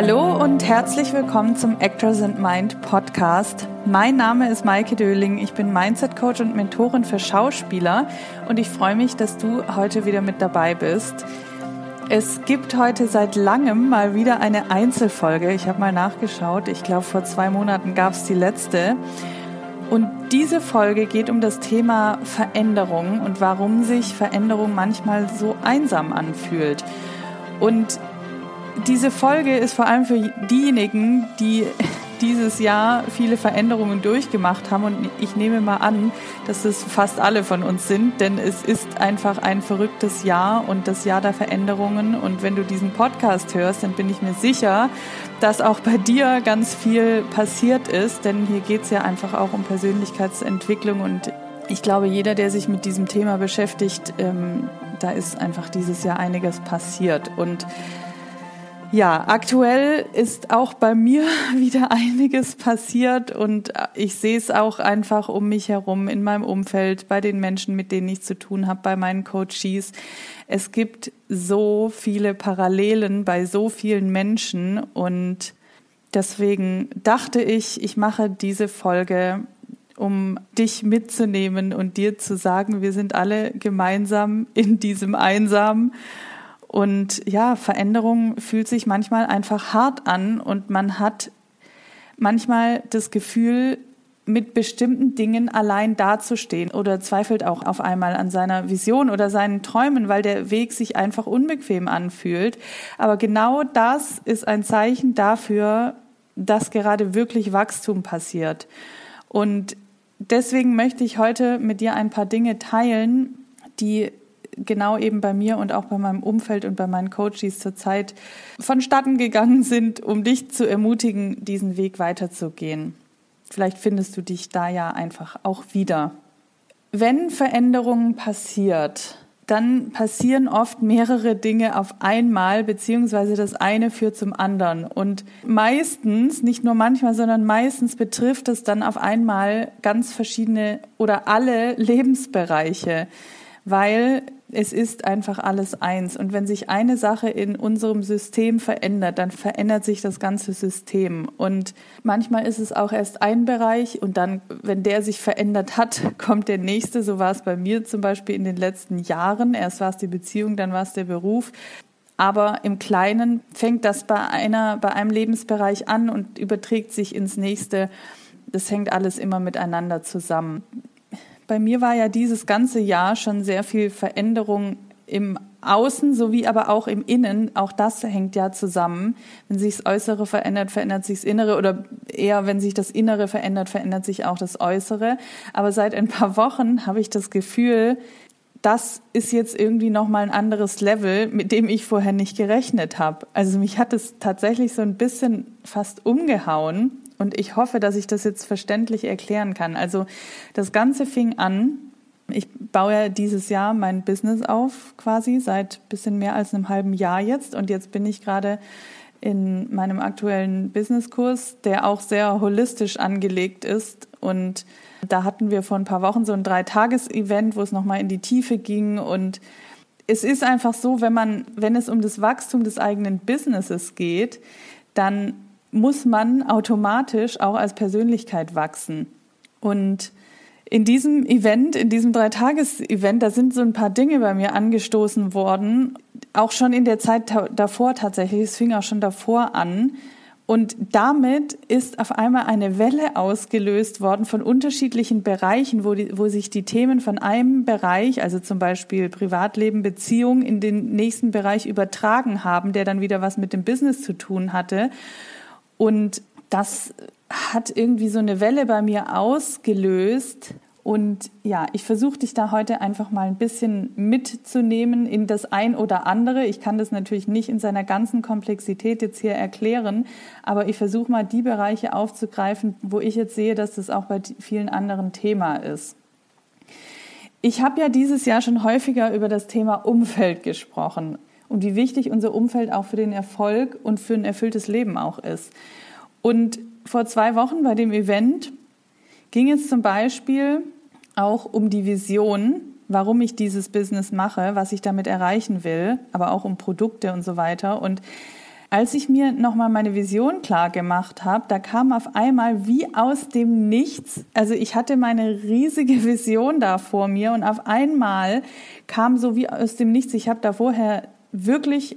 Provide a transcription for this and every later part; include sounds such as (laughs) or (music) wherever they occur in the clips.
Hallo und herzlich willkommen zum Actors and Mind Podcast. Mein Name ist Maike Döling. Ich bin Mindset Coach und Mentorin für Schauspieler und ich freue mich, dass du heute wieder mit dabei bist. Es gibt heute seit langem mal wieder eine Einzelfolge. Ich habe mal nachgeschaut. Ich glaube, vor zwei Monaten gab es die letzte. Und diese Folge geht um das Thema Veränderung und warum sich Veränderung manchmal so einsam anfühlt. Und diese Folge ist vor allem für diejenigen, die (laughs) dieses Jahr viele Veränderungen durchgemacht haben. Und ich nehme mal an, dass es fast alle von uns sind, denn es ist einfach ein verrücktes Jahr und das Jahr der Veränderungen. Und wenn du diesen Podcast hörst, dann bin ich mir sicher, dass auch bei dir ganz viel passiert ist, denn hier geht es ja einfach auch um Persönlichkeitsentwicklung und ich glaube, jeder, der sich mit diesem Thema beschäftigt, ähm, da ist einfach dieses Jahr einiges passiert. Und ja, aktuell ist auch bei mir (laughs) wieder einiges passiert und ich sehe es auch einfach um mich herum, in meinem Umfeld, bei den Menschen, mit denen ich zu tun habe, bei meinen Coaches. Es gibt so viele Parallelen bei so vielen Menschen und deswegen dachte ich, ich mache diese Folge um dich mitzunehmen und dir zu sagen, wir sind alle gemeinsam in diesem Einsam und ja, Veränderung fühlt sich manchmal einfach hart an und man hat manchmal das Gefühl, mit bestimmten Dingen allein dazustehen oder zweifelt auch auf einmal an seiner Vision oder seinen Träumen, weil der Weg sich einfach unbequem anfühlt. Aber genau das ist ein Zeichen dafür, dass gerade wirklich Wachstum passiert. Und deswegen möchte ich heute mit dir ein paar Dinge teilen, die genau eben bei mir und auch bei meinem Umfeld und bei meinen Coaches zurzeit vonstatten gegangen sind, um dich zu ermutigen, diesen Weg weiterzugehen. Vielleicht findest du dich da ja einfach auch wieder. Wenn Veränderungen passiert, dann passieren oft mehrere Dinge auf einmal, beziehungsweise das eine führt zum anderen. Und meistens, nicht nur manchmal, sondern meistens betrifft es dann auf einmal ganz verschiedene oder alle Lebensbereiche, weil es ist einfach alles eins. Und wenn sich eine Sache in unserem System verändert, dann verändert sich das ganze System. Und manchmal ist es auch erst ein Bereich und dann, wenn der sich verändert hat, (laughs) kommt der nächste. So war es bei mir zum Beispiel in den letzten Jahren. Erst war es die Beziehung, dann war es der Beruf. Aber im Kleinen fängt das bei einer, bei einem Lebensbereich an und überträgt sich ins nächste. Das hängt alles immer miteinander zusammen. Bei mir war ja dieses ganze Jahr schon sehr viel Veränderung im Außen sowie aber auch im Innen. Auch das hängt ja zusammen. Wenn sich das Äußere verändert, verändert sich das Innere oder eher, wenn sich das Innere verändert, verändert sich auch das Äußere. Aber seit ein paar Wochen habe ich das Gefühl, das ist jetzt irgendwie noch mal ein anderes Level, mit dem ich vorher nicht gerechnet habe. Also mich hat es tatsächlich so ein bisschen fast umgehauen und ich hoffe, dass ich das jetzt verständlich erklären kann. Also das Ganze fing an, ich baue ja dieses Jahr mein Business auf, quasi seit bisschen mehr als einem halben Jahr jetzt. Und jetzt bin ich gerade in meinem aktuellen Businesskurs, der auch sehr holistisch angelegt ist. Und da hatten wir vor ein paar Wochen so ein Dreitages-Event, wo es nochmal in die Tiefe ging. Und es ist einfach so, wenn man, wenn es um das Wachstum des eigenen Businesses geht, dann muss man automatisch auch als Persönlichkeit wachsen. Und in diesem Event, in diesem Dreitages-Event, da sind so ein paar Dinge bei mir angestoßen worden, auch schon in der Zeit davor tatsächlich, es fing auch schon davor an. Und damit ist auf einmal eine Welle ausgelöst worden von unterschiedlichen Bereichen, wo, die, wo sich die Themen von einem Bereich, also zum Beispiel Privatleben, Beziehung, in den nächsten Bereich übertragen haben, der dann wieder was mit dem Business zu tun hatte. Und das hat irgendwie so eine Welle bei mir ausgelöst. Und ja, ich versuche dich da heute einfach mal ein bisschen mitzunehmen in das ein oder andere. Ich kann das natürlich nicht in seiner ganzen Komplexität jetzt hier erklären, aber ich versuche mal die Bereiche aufzugreifen, wo ich jetzt sehe, dass das auch bei vielen anderen Thema ist. Ich habe ja dieses Jahr schon häufiger über das Thema Umfeld gesprochen und wie wichtig unser Umfeld auch für den Erfolg und für ein erfülltes Leben auch ist. Und vor zwei Wochen bei dem Event ging es zum Beispiel auch um die Vision, warum ich dieses Business mache, was ich damit erreichen will, aber auch um Produkte und so weiter. Und Als ich mir nochmal meine Vision klar gemacht habe, da kam auf einmal wie aus dem Nichts, also ich hatte meine riesige Vision da vor mir und auf einmal kam so wie aus dem Nichts, ich habe da vorher wirklich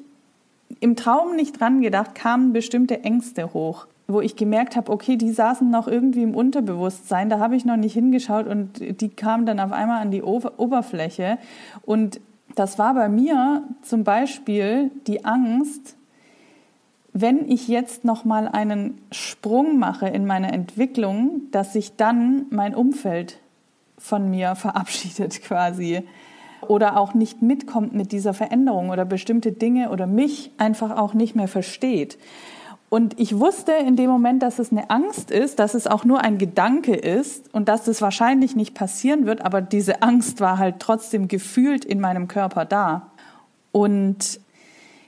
im Traum nicht dran gedacht, kamen bestimmte Ängste hoch wo ich gemerkt habe, okay, die saßen noch irgendwie im Unterbewusstsein, da habe ich noch nicht hingeschaut und die kamen dann auf einmal an die Oberfläche. Und das war bei mir zum Beispiel die Angst, wenn ich jetzt noch mal einen Sprung mache in meiner Entwicklung, dass sich dann mein Umfeld von mir verabschiedet quasi oder auch nicht mitkommt mit dieser Veränderung oder bestimmte Dinge oder mich einfach auch nicht mehr versteht. Und ich wusste in dem Moment, dass es eine Angst ist, dass es auch nur ein Gedanke ist und dass es wahrscheinlich nicht passieren wird, aber diese Angst war halt trotzdem gefühlt in meinem Körper da. Und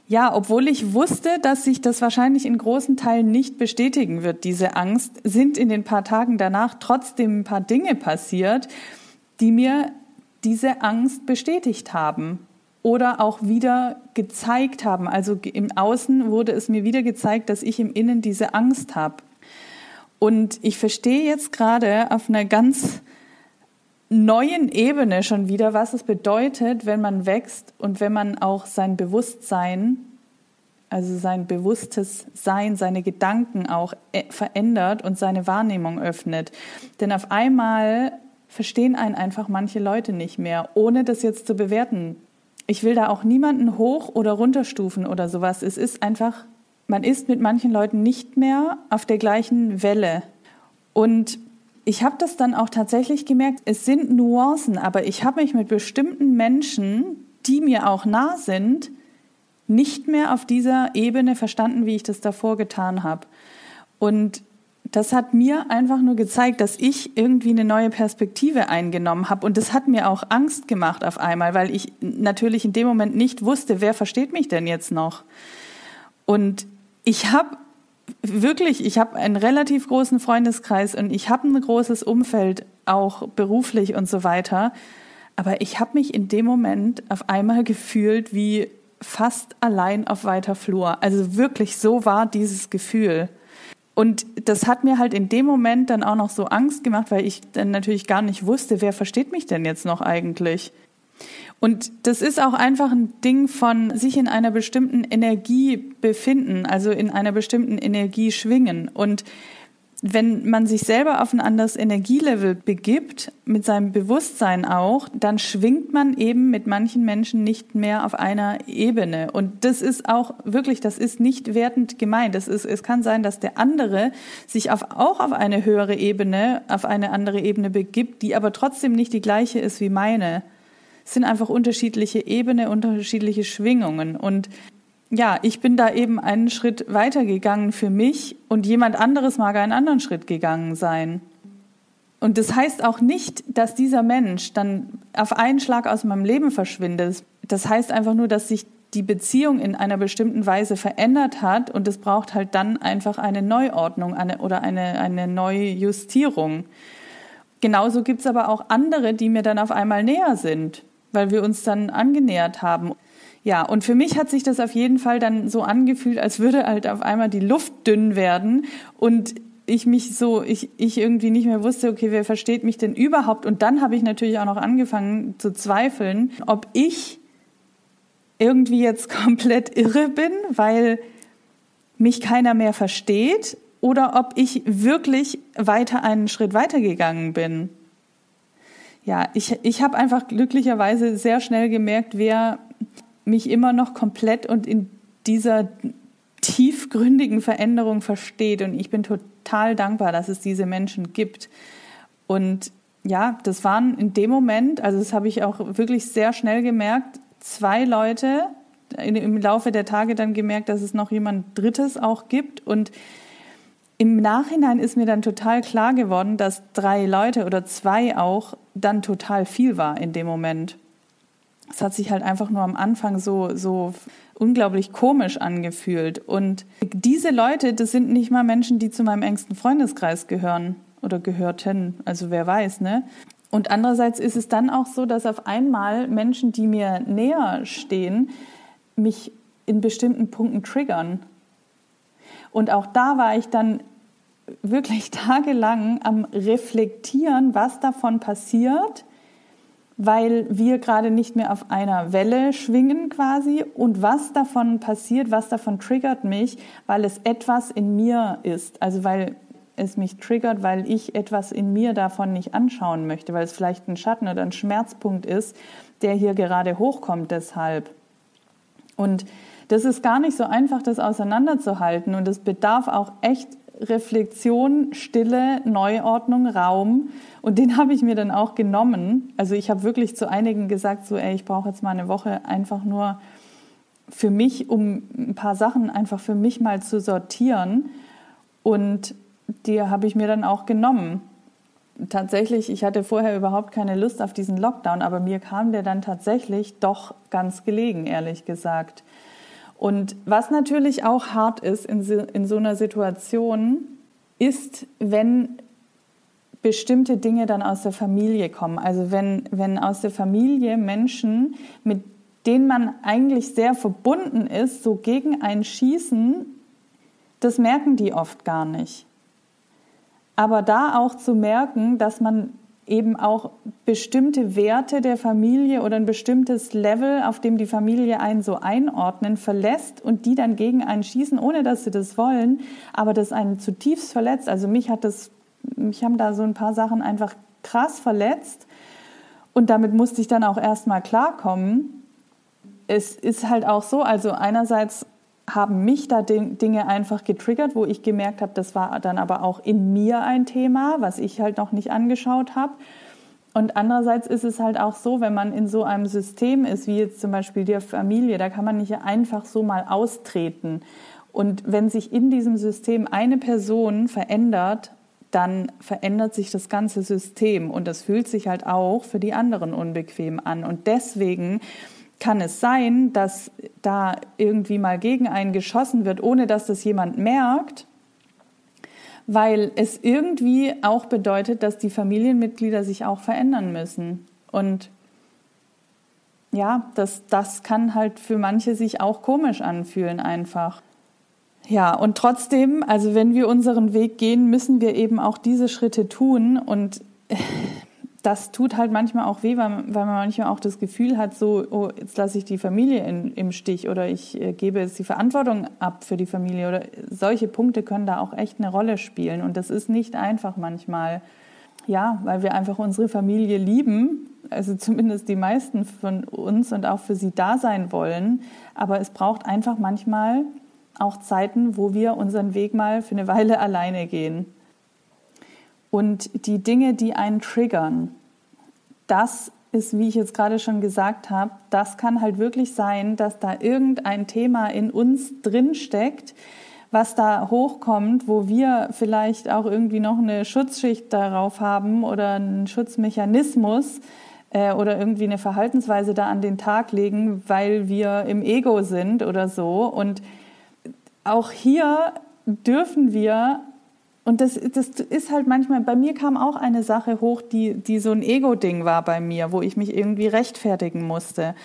ja, obwohl ich wusste, dass sich das wahrscheinlich in großen Teilen nicht bestätigen wird, diese Angst, sind in den paar Tagen danach trotzdem ein paar Dinge passiert, die mir diese Angst bestätigt haben oder auch wieder gezeigt haben. Also im Außen wurde es mir wieder gezeigt, dass ich im Innen diese Angst habe. Und ich verstehe jetzt gerade auf einer ganz neuen Ebene schon wieder, was es bedeutet, wenn man wächst und wenn man auch sein Bewusstsein, also sein bewusstes Sein, seine Gedanken auch äh, verändert und seine Wahrnehmung öffnet. Denn auf einmal verstehen einen einfach manche Leute nicht mehr, ohne das jetzt zu bewerten ich will da auch niemanden hoch oder runterstufen oder sowas. Es ist einfach, man ist mit manchen Leuten nicht mehr auf der gleichen Welle. Und ich habe das dann auch tatsächlich gemerkt, es sind Nuancen, aber ich habe mich mit bestimmten Menschen, die mir auch nah sind, nicht mehr auf dieser Ebene verstanden, wie ich das davor getan habe. Und das hat mir einfach nur gezeigt, dass ich irgendwie eine neue Perspektive eingenommen habe. Und das hat mir auch Angst gemacht auf einmal, weil ich natürlich in dem Moment nicht wusste, wer versteht mich denn jetzt noch. Und ich habe wirklich, ich habe einen relativ großen Freundeskreis und ich habe ein großes Umfeld, auch beruflich und so weiter. Aber ich habe mich in dem Moment auf einmal gefühlt wie fast allein auf weiter Flur. Also wirklich so war dieses Gefühl. Und das hat mir halt in dem Moment dann auch noch so Angst gemacht, weil ich dann natürlich gar nicht wusste, wer versteht mich denn jetzt noch eigentlich. Und das ist auch einfach ein Ding von sich in einer bestimmten Energie befinden, also in einer bestimmten Energie schwingen. Und wenn man sich selber auf ein anderes Energielevel begibt, mit seinem Bewusstsein auch, dann schwingt man eben mit manchen Menschen nicht mehr auf einer Ebene. Und das ist auch wirklich, das ist nicht wertend gemeint. Das ist, es kann sein, dass der andere sich auf, auch auf eine höhere Ebene, auf eine andere Ebene begibt, die aber trotzdem nicht die gleiche ist wie meine. Es sind einfach unterschiedliche Ebene, unterschiedliche Schwingungen. Und ja, ich bin da eben einen Schritt weitergegangen für mich und jemand anderes mag einen anderen Schritt gegangen sein. Und das heißt auch nicht, dass dieser Mensch dann auf einen Schlag aus meinem Leben verschwindet. Das heißt einfach nur, dass sich die Beziehung in einer bestimmten Weise verändert hat und es braucht halt dann einfach eine Neuordnung eine, oder eine, eine Neujustierung. Genauso gibt's aber auch andere, die mir dann auf einmal näher sind, weil wir uns dann angenähert haben. Ja, und für mich hat sich das auf jeden Fall dann so angefühlt, als würde halt auf einmal die Luft dünn werden und ich mich so, ich, ich irgendwie nicht mehr wusste, okay, wer versteht mich denn überhaupt? Und dann habe ich natürlich auch noch angefangen zu zweifeln, ob ich irgendwie jetzt (laughs) komplett irre bin, weil mich keiner mehr versteht oder ob ich wirklich weiter einen Schritt weitergegangen bin. Ja, ich, ich habe einfach glücklicherweise sehr schnell gemerkt, wer mich immer noch komplett und in dieser tiefgründigen Veränderung versteht. Und ich bin total dankbar, dass es diese Menschen gibt. Und ja, das waren in dem Moment, also das habe ich auch wirklich sehr schnell gemerkt, zwei Leute, im Laufe der Tage dann gemerkt, dass es noch jemand Drittes auch gibt. Und im Nachhinein ist mir dann total klar geworden, dass drei Leute oder zwei auch dann total viel war in dem Moment es hat sich halt einfach nur am Anfang so, so unglaublich komisch angefühlt. Und diese Leute, das sind nicht mal Menschen, die zu meinem engsten Freundeskreis gehören oder gehörten. Also wer weiß, ne? Und andererseits ist es dann auch so, dass auf einmal Menschen, die mir näher stehen, mich in bestimmten Punkten triggern. Und auch da war ich dann wirklich (laughs) tagelang am Reflektieren, was davon passiert, weil wir gerade nicht mehr auf einer Welle schwingen quasi und was davon passiert, was davon triggert mich, weil es etwas in mir ist. Also weil es mich triggert, weil ich etwas in mir davon nicht anschauen möchte, weil es vielleicht ein Schatten oder ein Schmerzpunkt ist, der hier gerade hochkommt deshalb. Und das ist gar nicht so einfach, das auseinanderzuhalten und es bedarf auch echt Reflexion, Stille, Neuordnung, Raum. Und den (laughs) habe ich mir dann auch genommen. Also ich habe wirklich zu einigen gesagt, so, ey, ich brauche jetzt mal eine Woche einfach nur für mich, um ein paar Sachen einfach für mich mal zu sortieren. Und die habe ich mir dann auch genommen. Tatsächlich, ich hatte vorher überhaupt keine Lust auf diesen Lockdown, aber mir kam der dann tatsächlich doch ganz gelegen, ehrlich gesagt. Und was natürlich auch hart ist in, in so einer Situation, ist, wenn bestimmte Dinge dann aus der Familie kommen. Also wenn, wenn aus der Familie Menschen, mit denen man eigentlich sehr verbunden ist, so gegen einen schießen, das merken die oft gar nicht. Aber da auch zu merken, dass man eben auch bestimmte Werte der Familie oder ein bestimmtes Level, auf dem die Familie einen so einordnen, verlässt und die dann gegen einen schießen, ohne dass sie das wollen, aber das einen zutiefst verletzt. Also mich hat das, mich haben da so ein paar Sachen einfach krass verletzt und damit musste ich dann auch erstmal klarkommen. Es ist halt auch so, also einerseits haben mich da Dinge einfach getriggert, wo ich gemerkt habe, das war dann aber auch in mir ein Thema, was ich halt noch nicht angeschaut habe. Und andererseits ist es halt auch so, wenn man in so einem System ist, wie jetzt zum Beispiel die Familie, da kann man nicht einfach so mal austreten. Und wenn sich in diesem System eine Person verändert, dann verändert sich das ganze System und das fühlt sich halt auch für die anderen unbequem an. Und deswegen kann es sein, dass da irgendwie mal gegen einen geschossen wird, ohne dass das jemand merkt, weil es irgendwie auch bedeutet, dass die Familienmitglieder sich auch verändern müssen. Und ja, das, das kann halt für manche sich auch komisch anfühlen einfach. Ja, und trotzdem, also wenn wir unseren Weg gehen, müssen wir eben auch diese Schritte tun und das tut halt manchmal auch weh, weil, weil man manchmal auch das Gefühl hat, so, oh, jetzt lasse ich die Familie in, im Stich oder ich äh, gebe jetzt die Verantwortung ab für die Familie oder solche Punkte können da auch echt eine Rolle spielen und das ist nicht einfach manchmal. Ja, weil wir einfach unsere Familie lieben, also (laughs) zumindest die meisten von uns und auch für sie da sein wollen, aber es braucht einfach manchmal auch Zeiten, wo wir unseren Weg mal für eine Weile alleine gehen. Und die Dinge, die einen triggern, das ist, wie ich jetzt gerade schon gesagt habe, das kann halt wirklich sein, dass da irgendein Thema in uns drin steckt, was da hochkommt, wo wir vielleicht auch irgendwie noch eine Schutzschicht darauf haben oder einen Schutzmechanismus äh, oder irgendwie eine Verhaltensweise da an den Tag legen, weil wir im Ego sind oder so. Und auch hier dürfen wir und das, das ist halt manchmal, bei mir kam auch eine Sache hoch, die, die so ein Ego-Ding war bei mir, wo ich mich irgendwie rechtfertigen musste.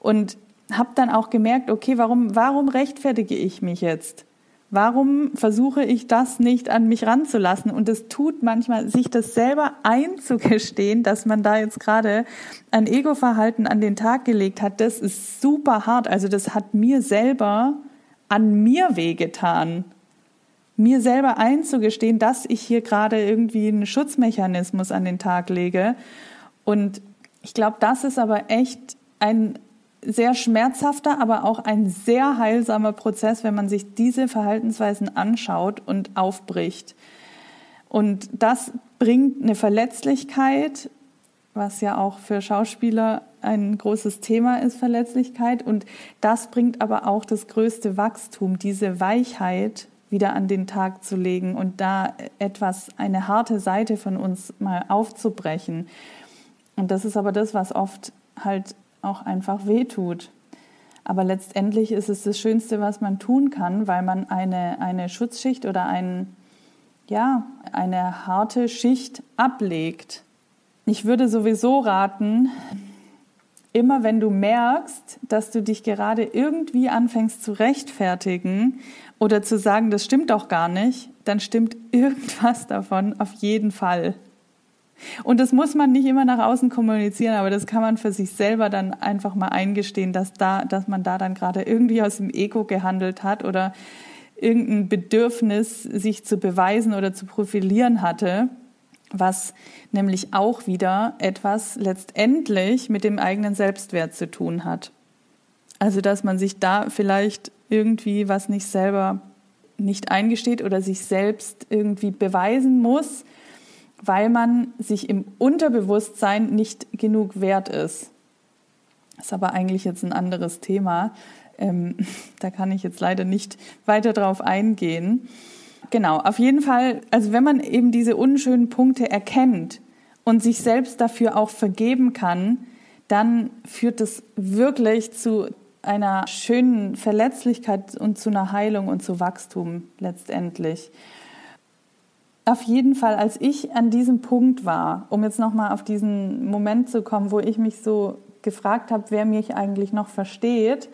Und habe dann auch gemerkt, okay, warum, warum rechtfertige ich mich jetzt? Warum versuche ich das nicht an mich ranzulassen? Und es tut manchmal, sich das selber einzugestehen, dass man da jetzt gerade ein Ego-Verhalten an den Tag gelegt hat, das ist super hart. Also das hat mir selber an mir wehgetan mir selber einzugestehen, dass ich hier gerade irgendwie einen Schutzmechanismus an den Tag lege. Und ich glaube, das ist aber echt ein sehr schmerzhafter, aber auch ein sehr heilsamer Prozess, wenn man sich diese Verhaltensweisen anschaut und aufbricht. Und das bringt eine Verletzlichkeit, was ja auch für Schauspieler ein großes Thema ist, Verletzlichkeit. Und das bringt aber auch das größte Wachstum, diese Weichheit, wieder an den Tag zu legen und da etwas, eine harte Seite von uns mal aufzubrechen. Und das ist aber das, was oft halt auch einfach wehtut. Aber letztendlich ist es das Schönste, was man tun kann, weil man eine, eine Schutzschicht oder ein, ja, eine harte Schicht ablegt. Ich würde sowieso raten, immer wenn du merkst, dass du dich gerade irgendwie anfängst zu rechtfertigen oder zu sagen, das stimmt doch gar nicht, dann stimmt irgendwas davon auf jeden Fall. Und das muss man nicht immer nach außen kommunizieren, aber das kann man für sich selber dann einfach mal eingestehen, dass da, dass man da dann gerade irgendwie aus dem Ego gehandelt hat oder irgendein Bedürfnis, sich zu beweisen oder zu profilieren hatte, was nämlich auch wieder etwas letztendlich mit dem eigenen Selbstwert zu tun hat. Also, dass man sich da vielleicht irgendwie was nicht selber nicht eingesteht oder sich selbst irgendwie beweisen muss, weil man sich im Unterbewusstsein nicht genug wert ist. Das ist aber eigentlich jetzt ein anderes Thema. Ähm, (laughs) da kann ich jetzt leider nicht weiter drauf eingehen. Genau, auf jeden Fall, also wenn man eben diese unschönen Punkte erkennt und sich selbst dafür auch vergeben kann, dann führt das wirklich zu einer schönen Verletzlichkeit und zu einer Heilung und zu Wachstum letztendlich. Auf jeden Fall, als ich an diesem Punkt war, um jetzt nochmal auf diesen Moment zu kommen, wo ich mich so gefragt habe, wer mich eigentlich noch versteht,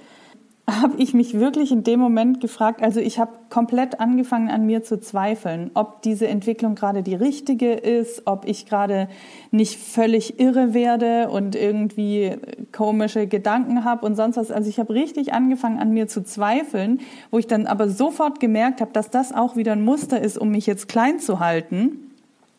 habe ich mich wirklich in dem Moment gefragt, also ich habe komplett angefangen an mir zu zweifeln, ob diese Entwicklung gerade die richtige ist, ob ich gerade nicht völlig irre werde und irgendwie komische Gedanken habe und sonst was. Also ich habe richtig angefangen an mir zu zweifeln, wo ich dann aber sofort gemerkt habe, dass das auch wieder ein Muster ist, um mich jetzt klein zu halten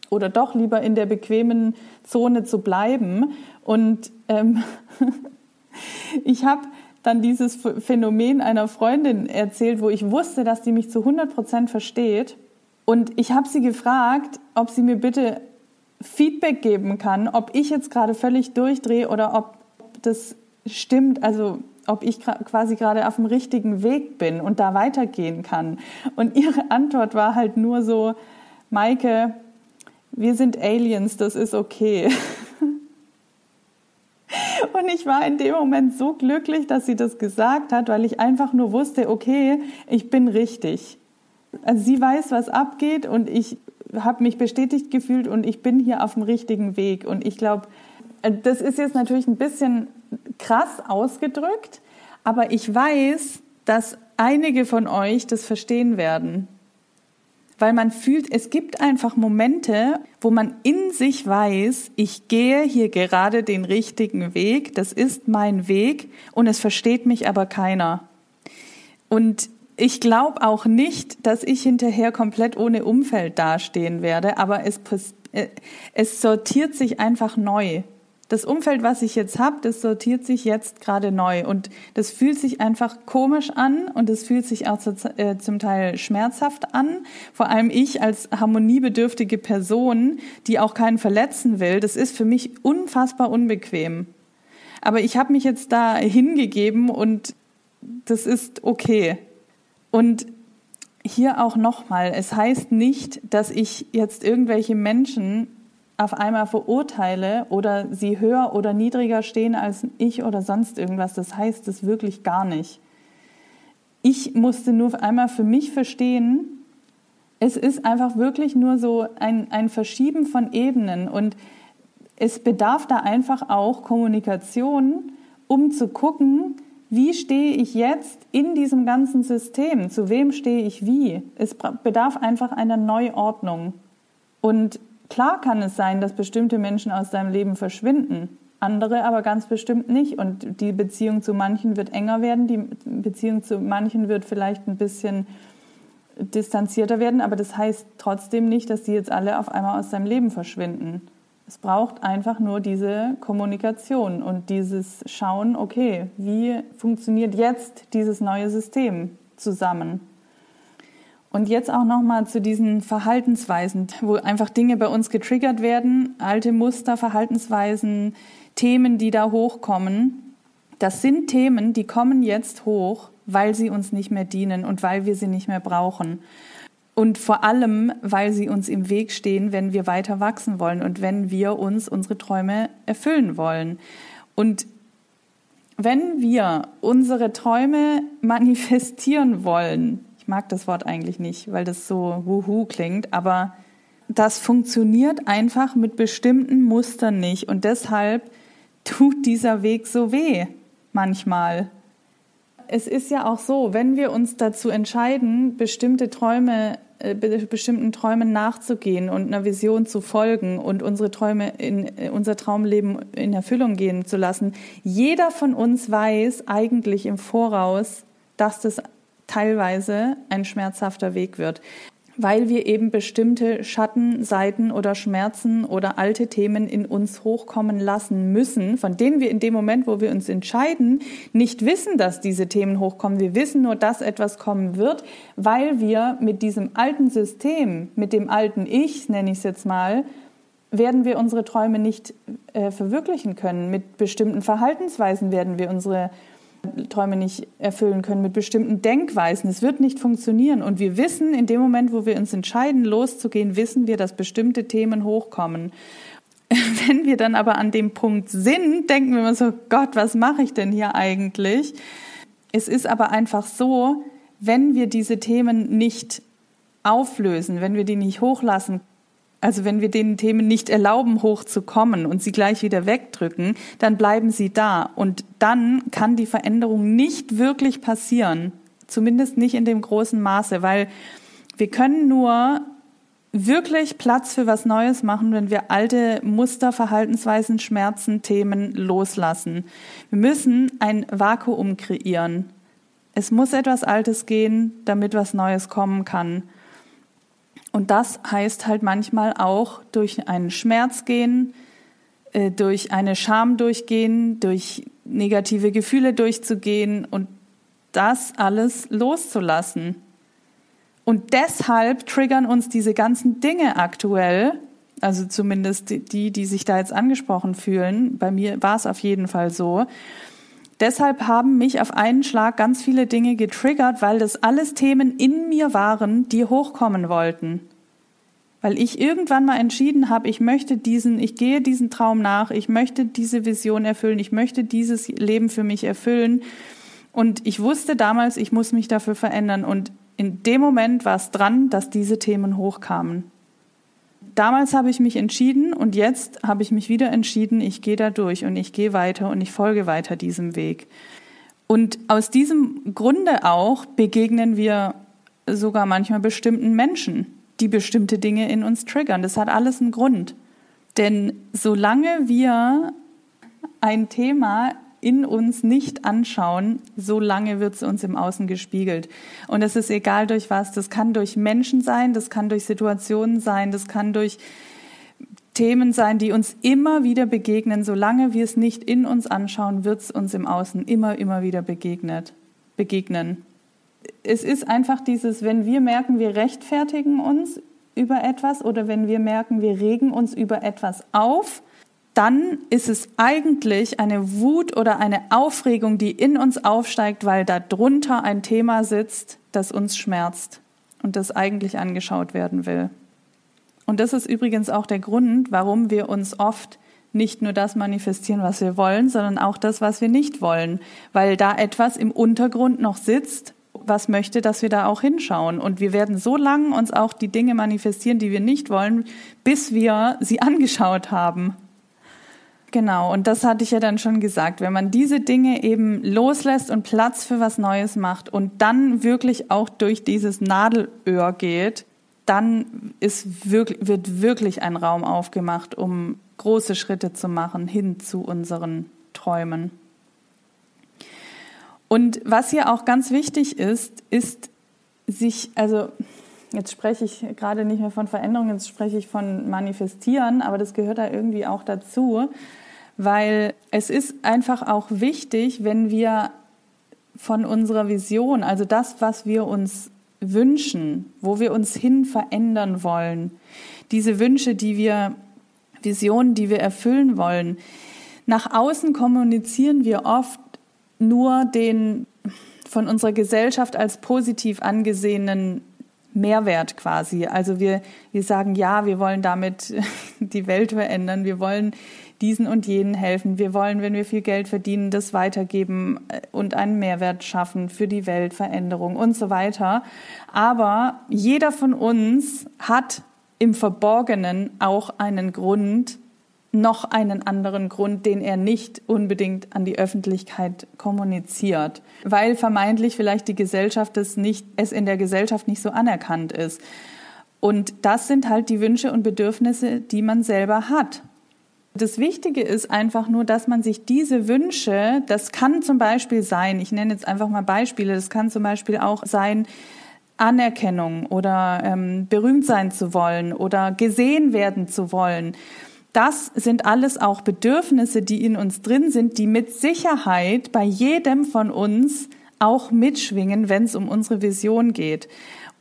oder doch lieber in der bequemen Zone zu bleiben. Und ähm, (laughs) ich habe dann dieses Phänomen einer Freundin erzählt, wo ich wusste, dass die mich zu 100 Prozent versteht. Und ich habe sie gefragt, ob sie mir bitte Feedback geben kann, ob ich jetzt gerade völlig durchdrehe oder ob das stimmt, also ob ich quasi gerade auf dem richtigen Weg bin und da weitergehen kann. Und ihre Antwort war halt nur so, Maike, wir sind Aliens, das ist okay. (laughs) Und ich war in dem Moment so glücklich, dass sie das gesagt hat, weil ich einfach nur wusste, okay, ich bin richtig. Also sie weiß, was abgeht und ich habe mich bestätigt gefühlt und ich bin hier auf dem richtigen Weg. Und ich glaube, äh, das ist jetzt natürlich ein bisschen krass ausgedrückt, aber ich weiß, dass einige von euch das verstehen werden weil man fühlt, es gibt einfach Momente, wo man in sich weiß, ich gehe hier gerade den richtigen Weg, das ist mein Weg und es versteht mich aber keiner. Und ich glaube auch nicht, dass ich hinterher komplett ohne Umfeld dastehen werde, aber es, äh, es sortiert sich einfach neu das Umfeld, was ich jetzt habe, das sortiert sich jetzt gerade neu und das fühlt sich einfach komisch an und es fühlt sich auch äh, zum Teil schmerzhaft an. Vor allem ich als harmoniebedürftige Person, die auch keinen verletzen will, das ist für mich unfassbar unbequem. Aber ich habe mich jetzt da hingegeben und das ist okay. Und hier auch nochmal, es heißt nicht, dass ich jetzt irgendwelche Menschen auf einmal verurteile oder sie höher oder niedriger stehen als ich oder sonst irgendwas. Das heißt es wirklich gar nicht. Ich musste nur einmal für mich verstehen, es ist einfach wirklich nur so ein, ein Verschieben von Ebenen und es bedarf da einfach auch Kommunikation, um zu gucken, wie stehe ich jetzt in diesem ganzen System? Zu wem stehe ich wie? Es bedarf einfach einer Neuordnung. Und Klar kann es sein, dass bestimmte Menschen aus deinem Leben verschwinden, andere aber ganz bestimmt nicht. Und die Beziehung zu manchen wird enger werden, die Beziehung zu manchen wird vielleicht ein bisschen distanzierter werden, aber das heißt trotzdem nicht, dass die jetzt alle auf einmal aus deinem Leben verschwinden. Es braucht einfach nur diese Kommunikation und dieses Schauen, okay, wie funktioniert jetzt dieses neue System zusammen? Und jetzt auch nochmal zu diesen Verhaltensweisen, wo einfach Dinge bei uns getriggert werden, alte Muster, Verhaltensweisen, Themen, die da hochkommen. Das sind Themen, die kommen jetzt hoch, weil sie uns nicht mehr dienen und weil wir sie nicht mehr brauchen. Und vor allem, weil sie uns im Weg stehen, wenn wir weiter wachsen wollen und wenn wir uns unsere Träume erfüllen wollen. Und wenn wir unsere Träume (laughs) manifestieren wollen, mag das Wort eigentlich nicht, weil das so wuhu klingt, aber das funktioniert einfach mit bestimmten Mustern nicht. Und deshalb tut dieser Weg so weh manchmal. Es ist ja auch so, wenn wir uns dazu entscheiden, bestimmte Träume, äh, bestimmten Träumen nachzugehen und einer Vision zu folgen und unsere Träume in äh, unser Traumleben in Erfüllung gehen zu lassen, jeder von uns weiß eigentlich im Voraus, dass das teilweise ein schmerzhafter Weg wird weil wir eben bestimmte Schattenseiten oder Schmerzen oder alte Themen in uns hochkommen lassen müssen, von denen wir in dem Moment, wo wir uns entscheiden, nicht wissen, dass diese Themen hochkommen. Wir wissen nur, dass etwas kommen wird, weil wir mit diesem alten System, mit dem alten Ich, nenne ich es jetzt mal, werden wir unsere Träume nicht äh, verwirklichen können. Mit bestimmten Verhaltensweisen werden wir unsere Träume nicht erfüllen können mit bestimmten Denkweisen. Es wird nicht funktionieren. Und wir wissen, in dem Moment, wo wir uns entscheiden, loszugehen, wissen wir, dass bestimmte Themen hochkommen. (laughs) Wenn wir dann aber an dem Punkt sind, denken wir immer so, Gott, was mache ich denn hier eigentlich? Es ist aber einfach so, wenn wir diese Themen nicht auflösen, wenn wir die nicht hochlassen also wenn wir den Themen nicht erlauben, hochzukommen und sie gleich wieder wegdrücken, dann bleiben sie da. Und dann kann die Veränderung nicht wirklich passieren. Zumindest nicht in dem großen Maße, weil wir können nur wirklich Platz für was Neues machen, wenn wir alte Muster, Verhaltensweisen, Schmerzen, Themen loslassen. Wir müssen ein Vakuum kreieren. Es muss etwas Altes gehen, damit was Neues kommen kann. Und das heißt halt manchmal auch durch einen Schmerz gehen, äh, durch eine Scham durchgehen, durch negative Gefühle durchzugehen und das alles loszulassen. Und deshalb triggern uns diese ganzen Dinge aktuell, also zumindest die, die sich da jetzt angesprochen fühlen. Bei mir war es auf jeden Fall so. Deshalb haben mich auf einen Schlag ganz viele Dinge getriggert, weil das alles Themen in mir waren, die hochkommen wollten. Weil ich irgendwann mal entschieden habe, ich möchte diesen, ich gehe diesen Traum nach, ich möchte diese Vision erfüllen, ich möchte dieses Leben für mich erfüllen. Und ich wusste damals, ich muss mich dafür verändern. Und in dem Moment war es dran, dass diese Themen hochkamen. Damals habe ich mich entschieden und jetzt habe ich mich wieder entschieden, ich gehe da durch und ich gehe weiter und ich folge weiter diesem Weg. Und aus diesem Grunde auch begegnen wir sogar manchmal bestimmten Menschen, die bestimmte Dinge in uns triggern. Das hat alles einen Grund. Denn solange wir ein Thema in uns nicht anschauen, solange wird es uns im Außen gespiegelt. Und es ist egal durch was. Das kann durch Menschen sein, das kann durch Situationen sein, das kann durch Themen sein, die uns immer wieder begegnen. Solange wir es nicht in uns anschauen, wird es uns im Außen immer, immer wieder begegnet, begegnen es ist einfach dieses, wenn wir merken, wir rechtfertigen uns über etwas oder wenn wir merken, wir regen uns über etwas auf, dann ist es eigentlich eine Wut oder eine Aufregung, die in uns aufsteigt, weil da drunter ein Thema sitzt, das uns schmerzt und das eigentlich angeschaut werden will. Und das ist übrigens auch der Grund, warum wir uns oft nicht nur das manifestieren, was wir wollen, sondern auch das, was wir nicht wollen, weil da etwas im Untergrund noch sitzt, was möchte, dass wir da auch hinschauen. Und wir werden so lange uns auch die Dinge manifestieren, die wir nicht wollen, bis wir sie angeschaut haben. Genau, und das hatte ich ja dann schon gesagt. Wenn man diese Dinge eben loslässt und Platz für was Neues macht und dann wirklich auch durch dieses Nadelöhr geht, dann ist wirklich, wird wirklich ein Raum aufgemacht, um große Schritte zu machen hin zu unseren Träumen. Und was hier auch ganz wichtig ist, ist sich, also jetzt spreche ich gerade nicht mehr von Veränderungen, jetzt spreche ich von Manifestieren, aber das gehört da irgendwie auch dazu, weil es ist einfach auch wichtig, wenn wir von unserer Vision, also das, was wir uns wünschen, wo wir uns hin verändern wollen, diese Wünsche, die wir, Visionen, die wir erfüllen wollen, nach außen kommunizieren wir oft nur den von unserer Gesellschaft als positiv angesehenen Mehrwert quasi. Also wir, wir sagen, ja, wir wollen damit (laughs) die Welt verändern, wir wollen diesen und jenen helfen, wir wollen, wenn wir viel Geld verdienen, das weitergeben äh, und einen Mehrwert schaffen für die Weltveränderung und so weiter. Aber jeder von uns hat im Verborgenen auch einen Grund, noch einen anderen Grund, den er nicht unbedingt an die Öffentlichkeit kommuniziert, weil vermeintlich vielleicht die Gesellschaft es nicht, es in der Gesellschaft nicht so anerkannt ist. Und das sind halt die Wünsche und Bedürfnisse, die man selber hat. Das Wichtige ist einfach nur, dass man sich diese Wünsche, das kann zum Beispiel sein, ich nenne jetzt einfach mal Beispiele, das kann zum Beispiel auch sein, Anerkennung oder ähm, berühmt sein zu wollen oder gesehen werden zu wollen. Das sind alles auch Bedürfnisse, die in uns drin sind, die mit Sicherheit bei jedem von uns auch mitschwingen, wenn es um unsere Vision geht.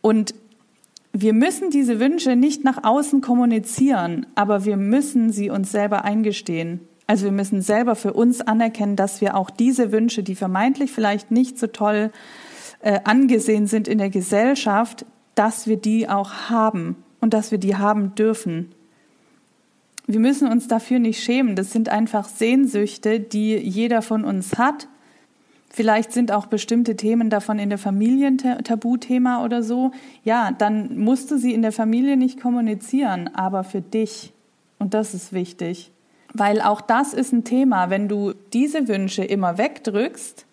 Und wir müssen diese Wünsche nicht nach außen kommunizieren, aber wir müssen sie uns selber eingestehen. Also wir müssen selber für uns anerkennen, dass wir auch diese Wünsche, die vermeintlich vielleicht nicht so toll äh, angesehen sind in der Gesellschaft, dass wir die auch haben und dass wir die haben dürfen. Wir müssen uns dafür nicht schämen. Das sind einfach Sehnsüchte, die jeder von uns hat Vielleicht sind auch bestimmte Themen davon in der Familie ein Tabuthema oder so. Ja, dann musst du sie in der Familie nicht kommunizieren, aber für dich. Und das ist wichtig. Weil auch das ist ein Thema, wenn du diese Wünsche immer wegdrückst,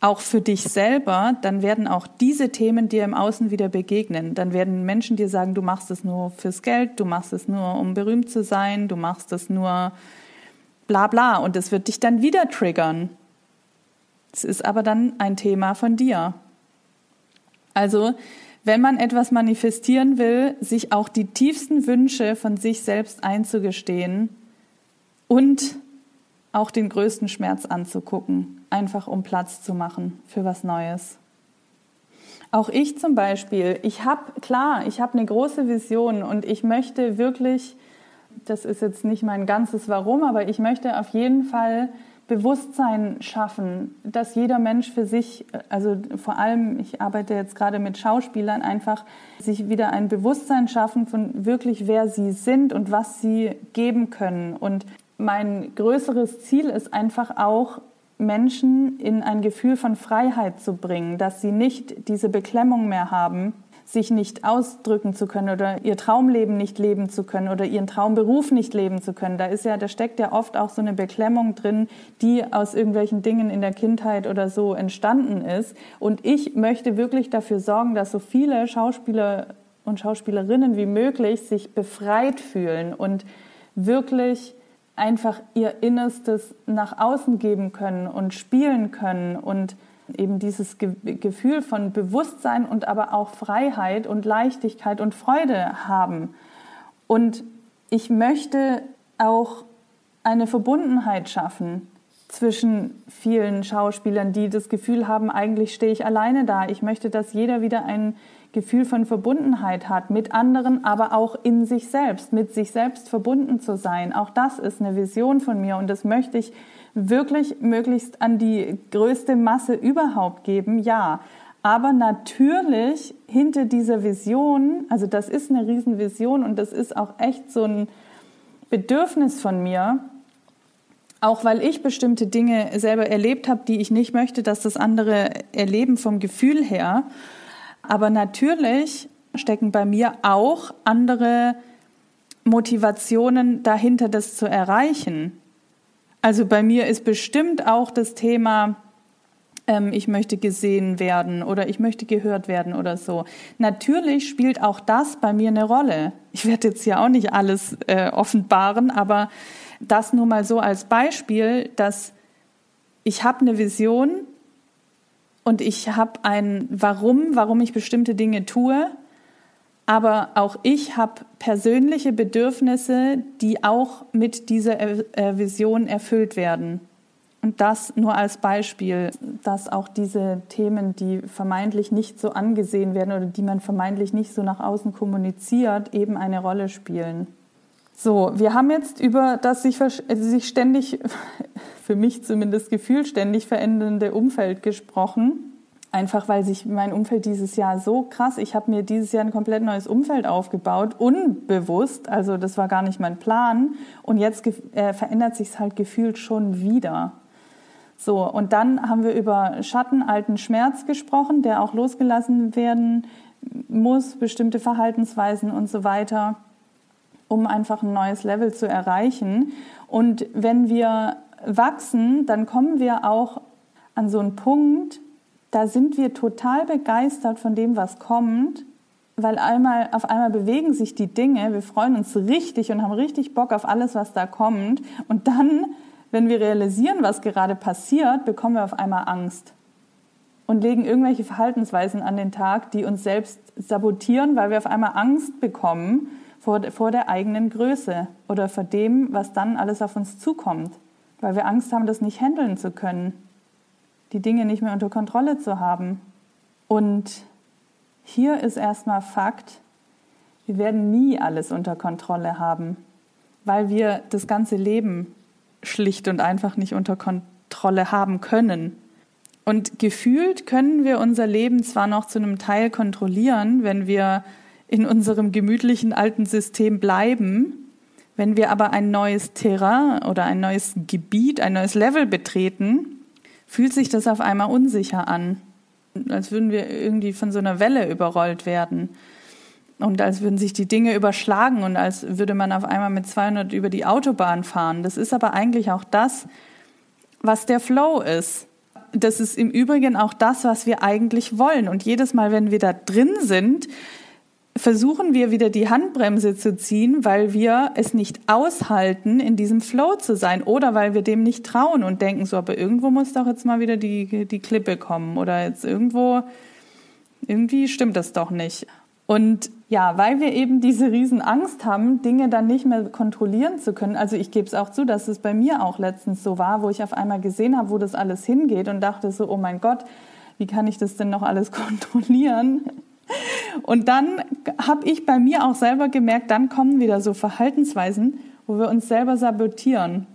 auch für dich selber, dann werden auch diese Themen dir im Außen wieder begegnen. Dann werden Menschen dir sagen, du machst es nur fürs Geld, du machst es nur, um berühmt zu sein, du machst es nur bla bla. Und es wird dich dann wieder triggern. Es ist aber dann ein Thema von dir. Also, wenn man etwas manifestieren will, sich auch die tiefsten Wünsche von sich selbst einzugestehen und auch den größten Schmerz anzugucken, einfach um Platz zu machen für was Neues. Auch ich zum Beispiel, ich habe, klar, ich habe eine große Vision und ich möchte wirklich, das ist jetzt nicht mein ganzes Warum, aber ich möchte auf jeden Fall Bewusstsein schaffen, dass jeder Mensch für sich, also vor allem, ich arbeite jetzt gerade mit Schauspielern, einfach sich wieder ein Bewusstsein schaffen von wirklich, wer sie sind und was sie geben können. Und mein größeres Ziel ist einfach auch, Menschen in ein Gefühl von Freiheit zu bringen, dass sie nicht diese Beklemmung mehr haben, sich nicht ausdrücken zu können oder ihr Traumleben nicht leben zu können oder ihren Traumberuf nicht leben zu können. Da ist ja, da steckt ja oft auch so eine Beklemmung drin, die aus irgendwelchen Dingen in der Kindheit oder so entstanden ist. Und ich möchte wirklich dafür sorgen, dass so viele Schauspieler und Schauspielerinnen wie möglich sich befreit fühlen und wirklich einfach ihr Innerstes nach außen geben können und spielen können und eben dieses Ge Gefühl von Bewusstsein und aber auch Freiheit und Leichtigkeit und Freude haben. Und ich möchte auch eine Verbundenheit schaffen zwischen vielen Schauspielern, die das Gefühl haben, eigentlich stehe ich alleine da. Ich möchte, dass jeder wieder ein Gefühl von Verbundenheit hat mit anderen, aber auch in sich selbst, mit sich selbst verbunden zu sein. Auch das ist eine Vision von mir und das möchte ich wirklich möglichst an die größte Masse überhaupt geben, ja. Aber natürlich hinter dieser Vision, also das ist eine Riesenvision und das ist auch echt so ein Bedürfnis von mir, auch weil ich bestimmte Dinge selber erlebt habe, die ich nicht möchte, dass das andere erleben vom Gefühl her. Aber natürlich stecken bei mir auch andere Motivationen dahinter, das zu erreichen. Also bei mir ist bestimmt auch das Thema, ähm, ich möchte gesehen werden oder ich möchte gehört werden oder so. Natürlich spielt auch das bei mir eine Rolle. Ich werde jetzt hier auch nicht alles äh, offenbaren, aber das nur mal so als Beispiel, dass ich habe eine Vision und ich habe ein Warum, warum ich bestimmte Dinge tue aber auch ich habe persönliche Bedürfnisse, die auch mit dieser äh, Vision erfüllt werden. Und das nur als Beispiel, dass auch diese Themen, die vermeintlich nicht so angesehen werden oder die man vermeintlich nicht so nach außen kommuniziert, eben eine Rolle spielen. So, wir haben jetzt über das sich, sich ständig, (laughs) für mich zumindest gefühlt ständig verändernde Umfeld gesprochen. Einfach weil sich mein Umfeld dieses Jahr so krass, ich habe mir dieses Jahr ein komplett neues Umfeld aufgebaut, unbewusst, also das war gar nicht mein Plan. Und jetzt äh, verändert sich es halt gefühlt schon wieder. So, und dann haben wir über Schatten, alten Schmerz gesprochen, der auch losgelassen werden muss, bestimmte Verhaltensweisen und so weiter. um einfach ein neues Level zu erreichen. Und wenn wir wachsen, dann kommen wir auch an so einen Punkt, da sind wir total begeistert von dem, was kommt, weil einmal, auf einmal bewegen sich die Dinge, wir freuen uns richtig und haben richtig Bock auf alles, was da kommt. Und dann, wenn wir realisieren, was gerade passiert, bekommen wir auf einmal Angst und legen irgendwelche Verhaltensweisen an den Tag, die uns selbst sabotieren, weil wir auf einmal Angst bekommen vor, vor der eigenen Größe oder vor dem, was dann alles auf uns zukommt, weil wir Angst haben, das nicht handeln zu können, die Dinge nicht mehr unter Kontrolle zu haben. Und hier ist erstmal Fakt, wir werden nie alles unter Kontrolle haben, weil wir das ganze Leben schlicht und einfach nicht unter Kontrolle haben können. Und gefühlt können wir unser Leben zwar noch zu einem Teil kontrollieren, wenn wir in unserem gemütlichen alten System bleiben. Wenn wir aber ein neues Terrain oder ein neues Gebiet, ein neues Level betreten, fühlt sich das auf einmal unsicher an. Als würden wir irgendwie von so einer Welle überrollt werden. Und als würden sich die Dinge überschlagen und als würde man auf einmal mit 200 über die Autobahn fahren. Das ist aber eigentlich auch das, was der Flow ist. Das ist im Übrigen auch das, was wir eigentlich wollen. Und jedes Mal, wenn wir da drin sind, versuchen wir wieder die Handbremse zu ziehen, weil wir es nicht aushalten, in diesem Flow zu sein oder weil wir dem nicht trauen und denken so, aber irgendwo muss doch jetzt mal wieder die, die Klippe kommen oder jetzt irgendwo, irgendwie stimmt das doch nicht. Und ja, weil wir eben diese Riesenangst haben, Dinge dann nicht mehr kontrollieren zu können. Also ich gebe es auch zu, dass es bei mir auch letztens so war, wo ich auf einmal gesehen habe, wo das alles hingeht und dachte so, oh mein Gott, wie kann ich das denn noch alles (laughs) kontrollieren? Und dann habe ich bei mir auch selber gemerkt, dann kommen wieder so Verhaltensweisen, wo wir uns selber sabotieren.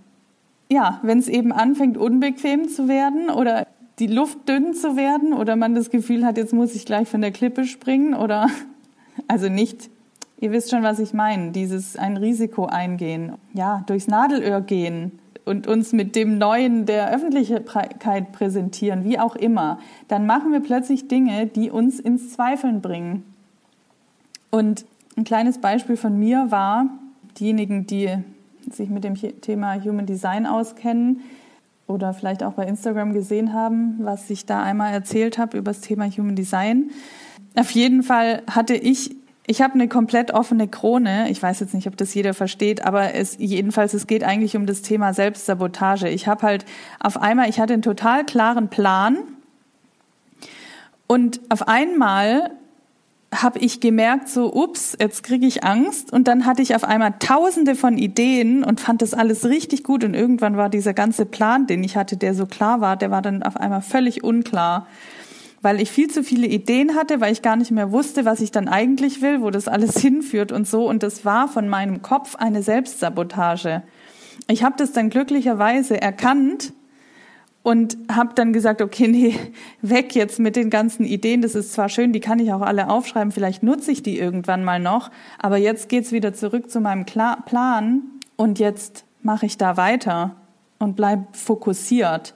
Ja, wenn es eben anfängt, unbequem zu werden oder die Luft dünn zu werden oder man das Gefühl hat, jetzt muss ich gleich von der Klippe springen oder (laughs) also nicht, ihr wisst schon, was ich meine, dieses ein Risiko eingehen, ja, durchs Nadelöhr gehen, und uns mit dem Neuen der Öffentlichkeit präsentieren, wie auch immer, dann machen wir plötzlich Dinge, die uns ins Zweifeln bringen. Und ein kleines Beispiel von mir war, diejenigen, die sich mit dem Thema Human Design auskennen oder vielleicht auch bei Instagram gesehen haben, was ich da einmal erzählt habe über das Thema Human Design. Auf jeden Fall hatte ich ich habe eine komplett offene Krone. Ich weiß jetzt nicht, ob das jeder versteht, aber es jedenfalls es geht eigentlich um das Thema Selbstsabotage. Ich habe halt auf einmal, ich hatte einen total klaren Plan und auf einmal habe ich gemerkt, so, ups, jetzt kriege ich Angst. Und dann hatte ich auf einmal tausende von Ideen und fand das alles richtig gut. Und irgendwann war dieser ganze Plan, den ich hatte, der so klar war, der war dann auf einmal völlig unklar weil ich viel zu viele Ideen hatte, weil ich gar nicht mehr wusste, was ich dann eigentlich will, wo das alles (laughs) hinführt und so. Und das war von meinem Kopf eine Selbstsabotage. Ich habe das dann glücklicherweise erkannt und habe dann gesagt, okay, (laughs) nee, weg jetzt mit den ganzen Ideen. Das ist zwar schön, die kann ich auch alle aufschreiben, vielleicht nutze ich die irgendwann mal noch, aber jetzt geht's wieder zurück zu meinem Plan und jetzt mache ich da weiter und bleib fokussiert.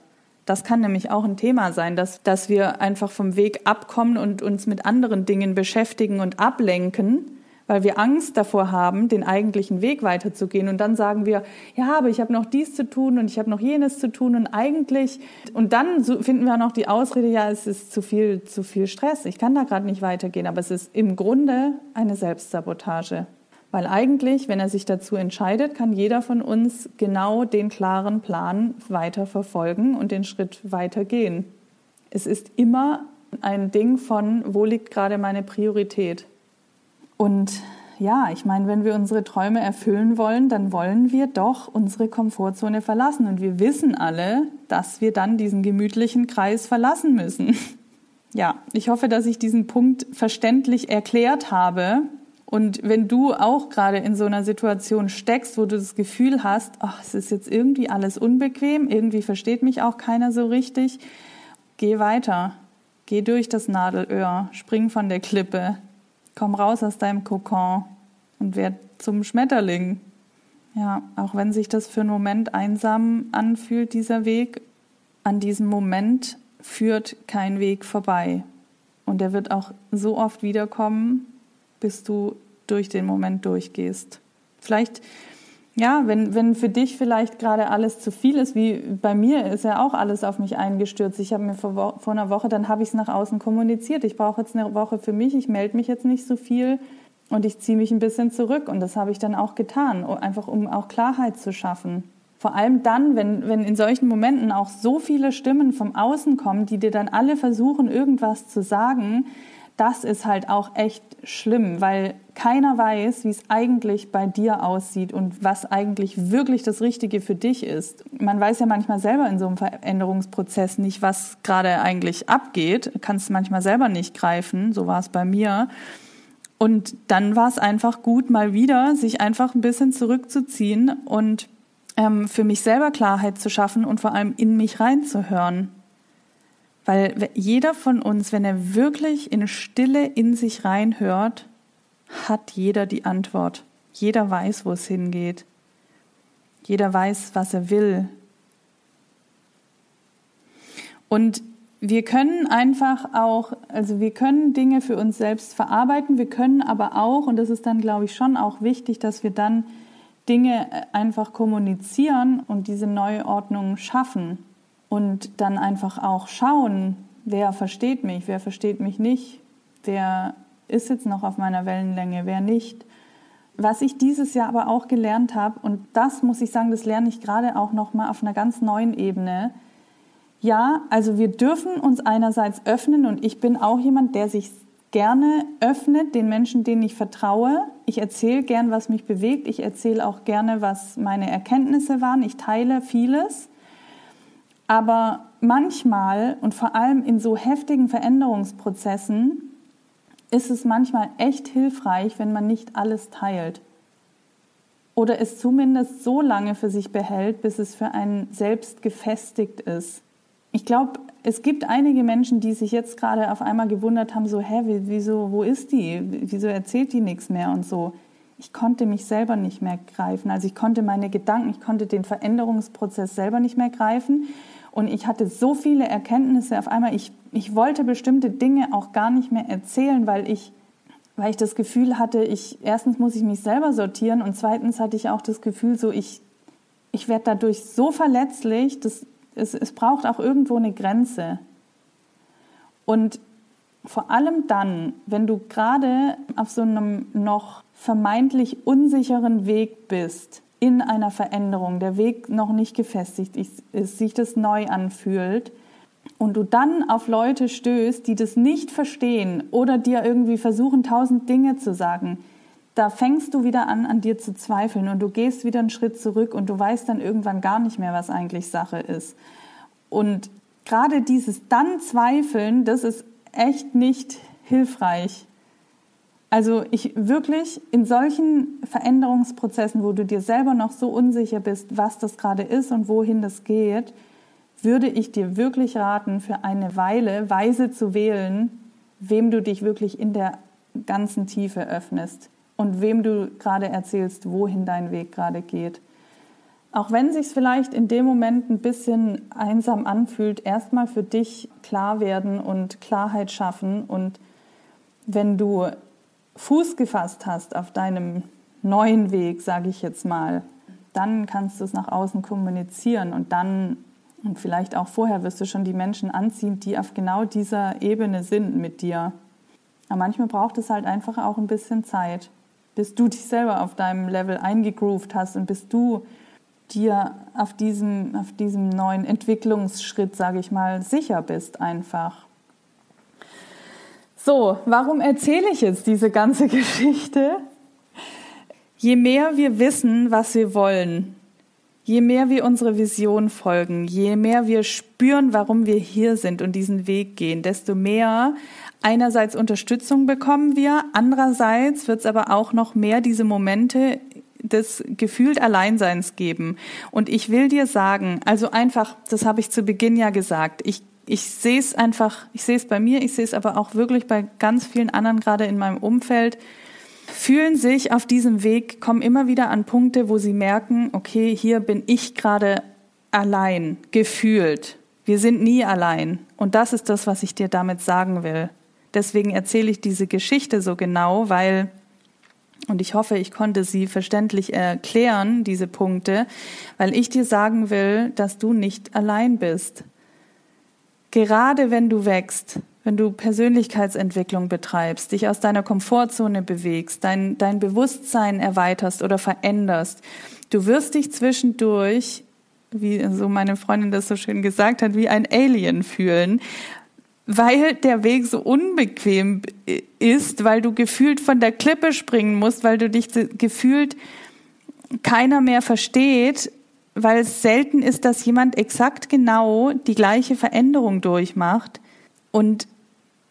Das kann nämlich auch ein Thema sein, dass, dass wir einfach vom Weg abkommen und uns mit anderen Dingen beschäftigen und ablenken, weil wir Angst davor haben, den eigentlichen Weg weiterzugehen. Und dann sagen wir, ja, aber ich habe noch dies zu tun und ich habe noch jenes zu tun und eigentlich, und dann finden wir noch die Ausrede, ja, es ist zu viel, zu viel Stress, ich kann da gerade nicht weitergehen. Aber es ist im Grunde eine Selbstsabotage. Weil eigentlich, wenn er sich dazu entscheidet, kann jeder von uns genau den klaren Plan weiter verfolgen und den Schritt weiter gehen. Es ist immer ein Ding von, wo liegt gerade meine Priorität? Und ja, ich meine, wenn wir unsere Träume erfüllen wollen, dann wollen wir doch unsere Komfortzone verlassen. Und wir wissen alle, dass wir dann diesen gemütlichen Kreis verlassen müssen. (laughs) Ja, ich hoffe, dass ich diesen Punkt verständlich erklärt habe. Und wenn du auch gerade in so einer Situation steckst, wo du das Gefühl hast, ach, es ist jetzt irgendwie alles unbequem, irgendwie versteht mich auch keiner so richtig, geh weiter. Geh durch das Nadelöhr, spring von der Klippe, komm raus aus deinem Kokon und werd zum Schmetterling. Ja, auch wenn sich das für einen Moment einsam anfühlt, dieser Weg, an diesem Moment führt kein Weg vorbei. Und er wird auch so oft wiederkommen, bis du durch den Moment durchgehst. vielleicht ja, wenn, wenn für dich vielleicht gerade alles zu viel ist, wie bei mir ist ja auch alles auf mich eingestürzt. Ich habe mir vor, vor einer Woche, dann habe ich es nach außen kommuniziert. Ich brauche jetzt eine Woche für mich, ich melde mich jetzt nicht so viel und ich ziehe mich ein bisschen zurück. Und das habe ich dann auch getan, einfach um auch Klarheit zu schaffen. Vor allem dann, wenn, wenn in solchen Momenten auch so viele Stimmen vom Außen kommen, die dir dann alle versuchen, irgendwas zu sagen, das ist halt auch echt schlimm, weil keiner weiß, wie es eigentlich bei dir aussieht und was eigentlich wirklich das Richtige für dich ist. Man weiß ja manchmal selber in so einem Veränderungsprozess nicht, was gerade eigentlich abgeht, kannst manchmal selber nicht greifen, so war es bei mir. Und dann war es einfach gut, mal wieder sich einfach ein bisschen zurückzuziehen und ähm, für mich selber Klarheit zu schaffen und vor allem in mich reinzuhören. Weil jeder von uns, wenn er wirklich in Stille in sich reinhört, hat jeder die Antwort. Jeder weiß, wo es hingeht. Jeder weiß, was er will. Und wir können einfach auch, also wir können Dinge für uns selbst verarbeiten, wir können aber auch, und das ist dann, glaube ich, schon auch wichtig, dass wir dann Dinge einfach kommunizieren und diese Neuordnung schaffen und dann einfach auch schauen, wer versteht mich, wer versteht mich nicht, wer ist jetzt noch auf meiner Wellenlänge, wer nicht. Was ich dieses Jahr aber auch gelernt habe, und das muss ich sagen, das lerne ich gerade auch noch mal auf einer ganz neuen Ebene. Ja, also wir dürfen uns einerseits öffnen und ich bin auch jemand, der sich gerne öffnet den Menschen, denen ich vertraue. Ich erzähle gern, was mich bewegt. Ich erzähle auch gerne, was meine Erkenntnisse waren. Ich teile vieles. Aber manchmal und vor allem in so heftigen Veränderungsprozessen ist es manchmal echt hilfreich, wenn man nicht alles teilt. Oder es zumindest so lange für sich behält, bis es für einen selbst gefestigt ist. Ich glaube, es gibt einige Menschen, die sich jetzt gerade auf einmal gewundert haben, so, hä, wieso, wo ist die? Wieso erzählt die nichts mehr und so. Ich konnte mich selber nicht mehr greifen. Also ich konnte meine Gedanken, ich konnte den Veränderungsprozess selber nicht mehr greifen. Und ich hatte so viele Erkenntnisse auf einmal. Ich, ich wollte bestimmte Dinge auch gar nicht mehr erzählen, weil ich, weil ich das Gefühl hatte, ich, erstens muss ich mich selber sortieren und zweitens hatte ich auch das Gefühl, so ich, ich werde dadurch so verletzlich, dass es, es braucht auch irgendwo eine Grenze. Und vor allem dann, wenn du gerade auf so einem noch vermeintlich unsicheren Weg bist, in einer Veränderung, der Weg noch nicht gefestigt ist, sich das neu anfühlt und du dann auf Leute stößt, die das nicht verstehen oder dir irgendwie versuchen, tausend Dinge zu sagen, da fängst du wieder an, an dir zu zweifeln und du gehst wieder einen Schritt zurück und du weißt dann irgendwann gar nicht mehr, was eigentlich Sache ist. Und gerade dieses dann Zweifeln, das ist echt nicht hilfreich. Also ich wirklich in solchen Veränderungsprozessen, wo du dir selber noch so unsicher bist, was das gerade ist und wohin das geht, würde ich dir wirklich raten, für eine Weile weise zu wählen, wem du dich wirklich in der ganzen Tiefe öffnest und wem du gerade erzählst, wohin dein Weg gerade geht. Auch wenn sich vielleicht in dem Moment ein bisschen einsam anfühlt, erstmal für dich klar werden und Klarheit schaffen und wenn du Fuß gefasst hast auf deinem neuen Weg, sage ich jetzt mal, dann kannst du es nach außen kommunizieren und dann und vielleicht auch vorher wirst du schon die Menschen anziehen, die auf genau dieser Ebene sind mit dir. Aber manchmal braucht es halt einfach auch ein bisschen Zeit, bis du dich selber auf deinem Level eingegroovt hast und bis du dir auf diesem, auf diesem neuen Entwicklungsschritt, sage ich mal, sicher bist einfach. So, warum erzähle ich jetzt diese ganze (laughs) Geschichte? Je mehr wir wissen, was wir wollen, je mehr wir unsere Vision folgen, je mehr wir spüren, warum wir hier sind und diesen Weg gehen, desto mehr einerseits Unterstützung bekommen wir, andererseits wird es aber auch noch mehr diese Momente des gefühlt Alleinseins geben. Und ich will dir sagen, also einfach, das habe ich zu Beginn ja gesagt, ich ich sehe es einfach, ich sehe es bei mir, ich sehe es aber auch wirklich bei ganz vielen anderen gerade in meinem Umfeld, fühlen sich auf diesem Weg, kommen immer wieder an Punkte, wo sie merken, okay, hier bin ich gerade allein, gefühlt. Wir sind nie allein. Und das ist das, was ich dir damit sagen will. Deswegen erzähle ich diese Geschichte so genau, weil Und ich hoffe, ich konnte sie verständlich erklären, diese Punkte, weil ich dir sagen will, dass du nicht allein bist. Gerade wenn du wächst, wenn du Persönlichkeitsentwicklung betreibst, dich aus deiner Komfortzone bewegst, dein, dein Bewusstsein erweiterst oder veränderst, du wirst dich zwischendurch, wie so meine Freundin das so schön gesagt hat, wie ein Alien fühlen, weil der Weg so unbequem ist, weil du gefühlt von der Klippe springen musst, weil du dich gefühlt keiner mehr versteht, weil es selten ist, dass jemand exakt genau die gleiche Veränderung durchmacht und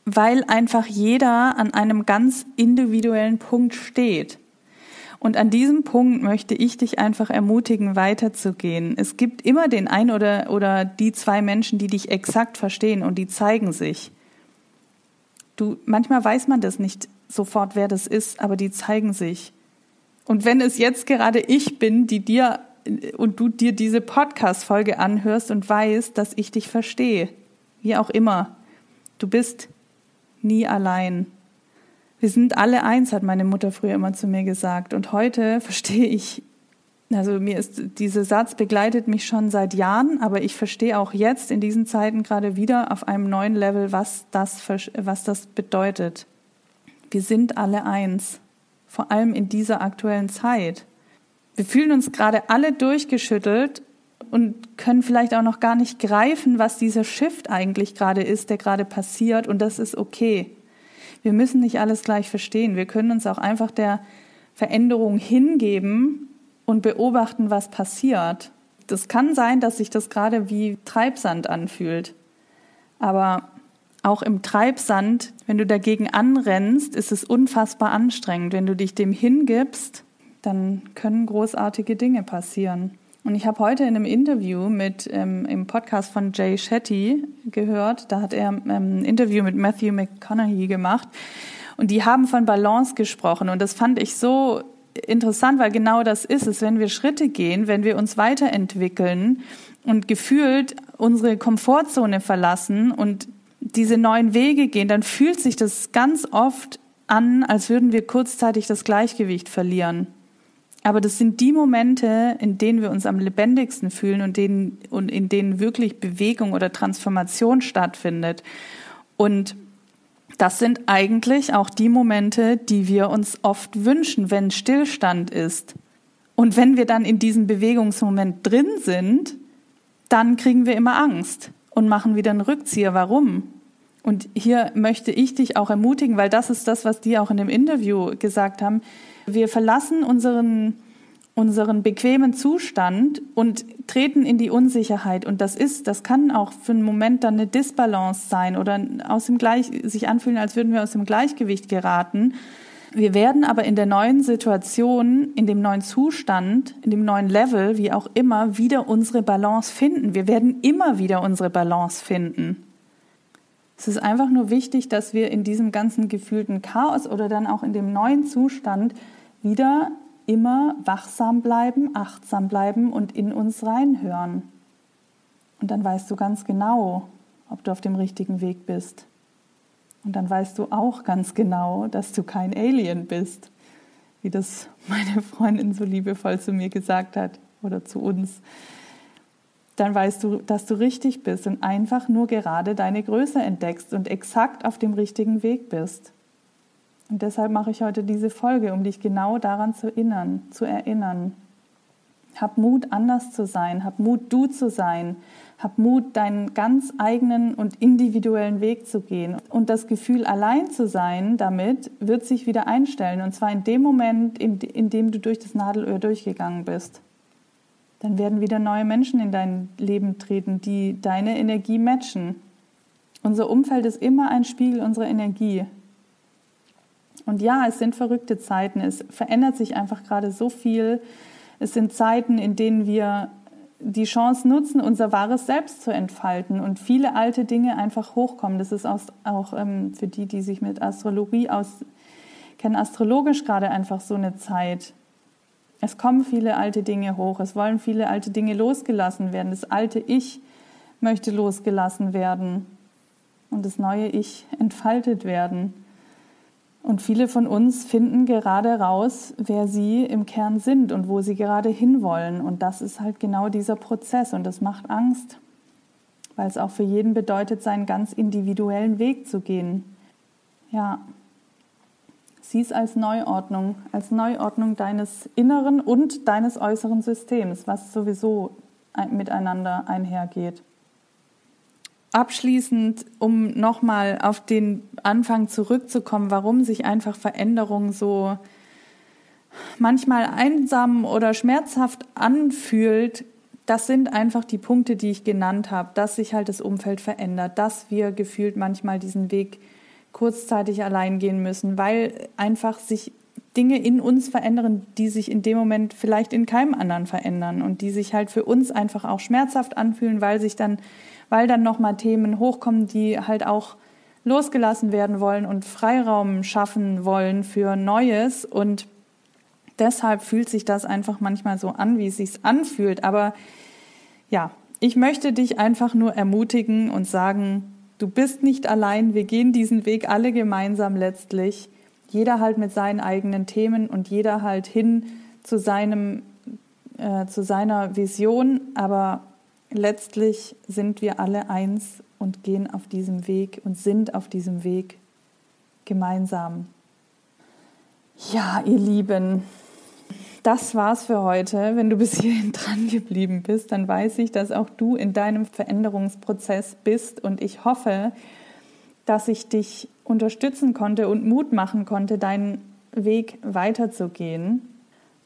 weil einfach jeder an einem ganz individuellen Punkt steht. Und an diesem Punkt möchte ich dich einfach ermutigen, weiterzugehen. Es gibt immer den ein oder, oder die zwei Menschen, die dich exakt verstehen und die zeigen sich. Du, manchmal weiß man das nicht sofort, wer das ist, aber die zeigen sich. Und wenn es jetzt gerade ich bin, die dir und du dir diese Podcast-Folge anhörst und weißt, dass ich dich verstehe, wie auch immer, du bist nie allein. Wir sind alle eins, hat meine Mutter früher immer zu mir gesagt. Und heute (laughs) verstehe ich, also mir ist dieser Satz begleitet mich schon seit Jahren, aber ich verstehe auch jetzt in diesen Zeiten gerade wieder auf einem neuen Level, was das, was das bedeutet. Wir sind alle eins, vor allem in dieser aktuellen Zeit. Wir fühlen uns gerade alle durchgeschüttelt und können vielleicht auch noch gar nicht greifen, was dieser Shift eigentlich gerade ist, der gerade passiert. Und das ist okay. Wir müssen nicht alles gleich verstehen. Wir können uns auch einfach der Veränderung hingeben und beobachten, was passiert. Das kann sein, dass sich das gerade wie Treibsand anfühlt. Aber auch im Treibsand, wenn du dagegen anrennst, ist es unfassbar anstrengend. Wenn du dich dem hingibst, dann können großartige Dinge passieren. Und ich habe heute in einem Interview mit ähm, im Podcast von Jay Shetty gehört, da hat er ähm, ein Interview mit Matthew McConaughey gemacht und die haben von Balance gesprochen und das fand ich so interessant, weil genau das ist es, wenn wir Schritte gehen, wenn wir uns weiterentwickeln und gefühlt unsere Komfortzone verlassen und diese neuen Wege gehen, dann fühlt sich das ganz oft an, als würden wir kurzzeitig das Gleichgewicht verlieren. Aber das sind die Momente, in denen wir uns am lebendigsten fühlen und, denen, und in denen wirklich Bewegung oder Transformation stattfindet. Und das sind eigentlich auch die Momente, die wir uns oft wünschen, wenn Stillstand ist. Und wenn wir dann in diesem Bewegungsmoment drin sind, dann kriegen wir immer Angst und machen wieder einen Rückzieher. Warum? Und hier möchte ich dich auch ermutigen, weil das ist das, was die auch in dem Interview gesagt haben. Wir verlassen unseren, unseren bequemen Zustand und treten in die Unsicherheit. Und das ist, das kann auch für einen Moment dann eine Disbalance sein oder aus dem Gleich, sich anfühlen, als würden wir aus dem Gleichgewicht geraten. Wir werden aber in der neuen Situation, in dem neuen Zustand, in dem neuen Level, wie auch immer, wieder unsere Balance finden. Wir werden immer wieder unsere Balance finden. Es ist einfach nur wichtig, dass wir in diesem ganzen gefühlten Chaos oder dann auch in dem neuen Zustand wieder immer wachsam bleiben, achtsam bleiben und in uns reinhören. Und dann weißt du ganz genau, ob du auf dem richtigen Weg bist. Und dann weißt du auch ganz genau, dass du kein Alien bist, wie das meine Freundin so liebevoll zu mir gesagt hat oder zu uns. Dann weißt du, dass du richtig bist und einfach nur gerade deine Größe entdeckst und exakt auf dem richtigen Weg bist. Und deshalb mache ich heute diese Folge, um dich genau daran zu erinnern, zu erinnern. Hab Mut, anders zu sein. Hab Mut, du zu sein. Hab Mut, deinen ganz eigenen und individuellen Weg zu gehen. Und das Gefühl, allein zu sein, damit wird sich wieder einstellen. Und zwar in dem Moment, in, in dem du durch das Nadelöhr durchgegangen bist. Dann werden wieder neue Menschen in dein Leben treten, die deine Energie matchen. Unser Umfeld ist immer ein Spiegel unserer Energie. Und ja, es sind verrückte Zeiten. Es verändert sich einfach gerade so viel. Es sind Zeiten, in denen wir die Chance nutzen, unser wahres Selbst zu entfalten und viele alte Dinge einfach hochkommen. Das ist auch, ähm, für die, die sich mit Astrologie auskennen, astrologisch gerade einfach so eine Zeit. Es kommen viele alte Dinge hoch. Es wollen viele alte Dinge losgelassen werden. Das alte Ich möchte losgelassen werden und das neue Ich entfaltet werden. Und viele von uns finden gerade raus, wer sie im Kern sind und wo sie gerade hinwollen. Und das ist halt genau dieser Prozess und das macht Angst, weil es auch für jeden bedeutet, seinen ganz individuellen Weg zu gehen. Ja, sieh es als Neuordnung, als Neuordnung deines inneren und deines äußeren Systems, was sowieso miteinander einhergeht. Abschließend, um nochmal auf den Anfang zurückzukommen, warum sich einfach Veränderung so manchmal einsam oder schmerzhaft anfühlt, das sind einfach die Punkte, die ich genannt habe, dass sich halt das Umfeld verändert, dass wir gefühlt manchmal diesen Weg kurzzeitig allein gehen müssen, weil einfach sich Dinge in uns verändern, die sich in dem Moment vielleicht in keinem anderen verändern und die sich halt für uns einfach auch schmerzhaft anfühlen, weil sich dann weil dann nochmal Themen hochkommen, die halt auch losgelassen werden wollen und Freiraum schaffen wollen für Neues. Und deshalb fühlt sich das einfach manchmal so an, wie es sich anfühlt. Aber ja, ich möchte dich einfach nur ermutigen und sagen, du bist nicht allein, wir gehen diesen Weg alle gemeinsam letztlich. Jeder halt mit seinen eigenen Themen und jeder halt hin zu seinem, äh, zu seiner Vision. Aber letztlich sind wir alle eins und gehen auf diesem Weg und sind auf diesem Weg gemeinsam. Ja, ihr Lieben, das war's für heute. Wenn du bis hierhin (laughs) dran geblieben bist, dann weiß ich, dass auch du in deinem Veränderungsprozess bist und ich hoffe, dass ich dich unterstützen konnte und Mut machen konnte, deinen Weg weiterzugehen.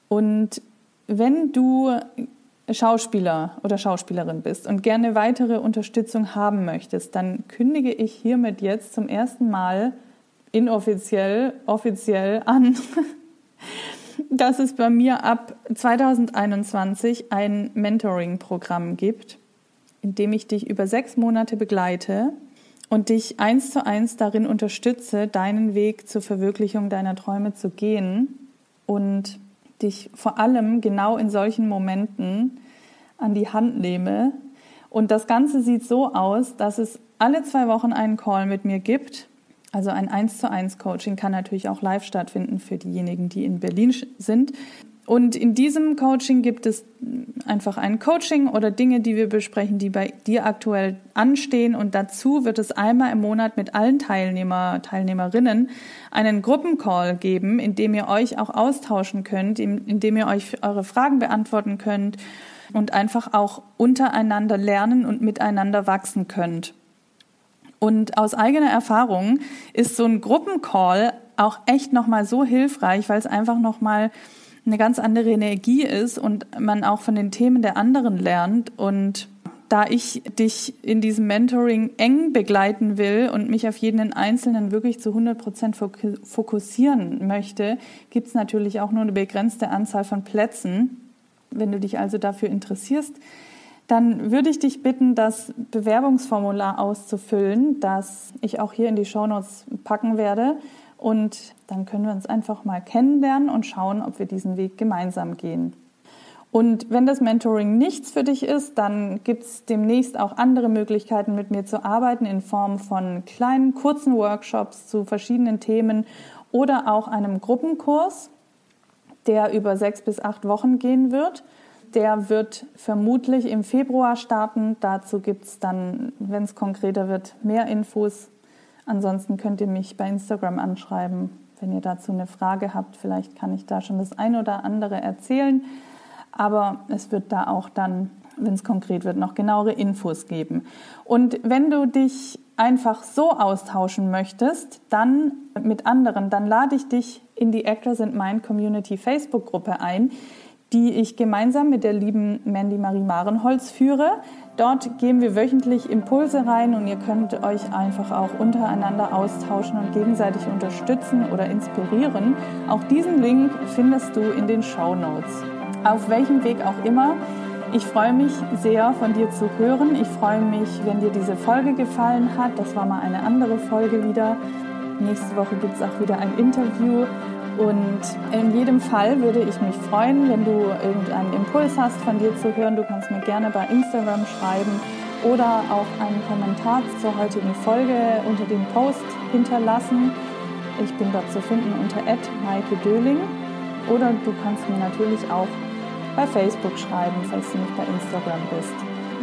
Und wenn du Schauspieler oder Schauspielerin bist und gerne weitere Unterstützung haben möchtest, dann kündige ich hiermit jetzt zum ersten Mal inoffiziell, offiziell an, (laughs) dass es bei mir ab 2021 ein Mentoring-Programm gibt, in dem ich dich über sechs Monate begleite und dich eins zu eins darin unterstütze, deinen Weg zur Verwirklichung deiner Träume zu gehen und dich vor allem genau in solchen Momenten an die Hand nehme. Und das Ganze sieht so aus, dass es alle zwei Wochen einen Call mit mir gibt. Also ein 1 zu 1 Coaching kann natürlich auch live stattfinden für diejenigen, die in Berlin sind. Und in diesem Coaching gibt es einfach ein Coaching oder Dinge, die wir besprechen, die bei dir aktuell anstehen. Und dazu wird es einmal im Monat mit allen Teilnehmer, Teilnehmerinnen einen Gruppencall geben, in dem ihr euch auch austauschen könnt, in, in dem ihr euch eure Fragen beantworten könnt und einfach auch untereinander lernen und miteinander wachsen könnt. Und aus eigener Erfahrung ist so ein Gruppencall auch echt nochmal so hilfreich, weil es einfach nochmal eine ganz andere Energie ist und man auch von den Themen der anderen lernt. Und da ich dich in diesem Mentoring eng begleiten will und mich auf jeden Einzelnen wirklich zu 100 Prozent fokussieren möchte, gibt es natürlich auch nur eine begrenzte Anzahl von Plätzen. Wenn du dich also dafür interessierst, dann würde ich dich bitten, das Bewerbungsformular auszufüllen, das ich auch hier in die Shownotes packen werde. Und dann können wir uns einfach mal kennenlernen und schauen, ob wir diesen Weg gemeinsam gehen. Und wenn das Mentoring nichts für dich ist, dann gibt es demnächst auch andere Möglichkeiten, mit mir zu arbeiten in Form von kleinen, kurzen Workshops zu verschiedenen Themen oder auch einem Gruppenkurs, der über sechs bis acht Wochen gehen wird. Der wird vermutlich im Februar starten. Dazu gibt es dann, wenn es konkreter wird, mehr Infos Ansonsten könnt ihr mich bei Instagram anschreiben, wenn ihr dazu eine Frage habt. Vielleicht kann ich da schon das eine oder andere erzählen. Aber es wird da auch dann, wenn es konkret wird, noch genauere Infos geben. Und wenn du dich einfach so austauschen möchtest, dann mit anderen, dann lade ich dich in die Actors and Mind Community Facebook-Gruppe ein, die ich gemeinsam mit der lieben Mandy Marie Marenholz führe. Dort geben wir wöchentlich Impulse rein und ihr könnt euch einfach auch untereinander austauschen und gegenseitig unterstützen oder inspirieren. Auch diesen Link findest du in den Show Notes. Auf welchem Weg auch immer. Ich freue mich sehr, von dir zu hören. Ich freue mich, wenn dir diese Folge gefallen hat. Das war mal eine andere Folge wieder. Nächste Woche gibt es auch wieder ein Interview und in jedem Fall würde ich mich freuen, wenn du irgendeinen Impuls hast von dir zu hören. Du kannst mir gerne bei Instagram schreiben oder auch einen Kommentar zur heutigen Folge unter dem Post hinterlassen. Ich bin dort zu finden unter Maike Döling oder du kannst mir natürlich auch bei Facebook schreiben, falls du nicht bei Instagram bist.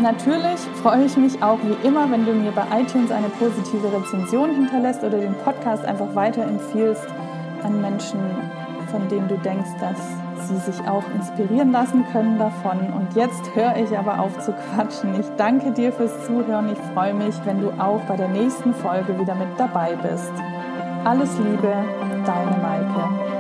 Natürlich freue ich mich auch wie immer, wenn du mir bei iTunes eine positive Rezension hinterlässt oder den Podcast einfach weiterempfiehlst an Menschen, von denen du denkst, dass sie sich auch inspirieren lassen können davon. Und jetzt höre ich aber auf zu quatschen. Ich danke dir fürs Zuhören. Ich freue mich, wenn du auch bei der nächsten Folge wieder mit dabei bist. Alles Liebe, deine Maike.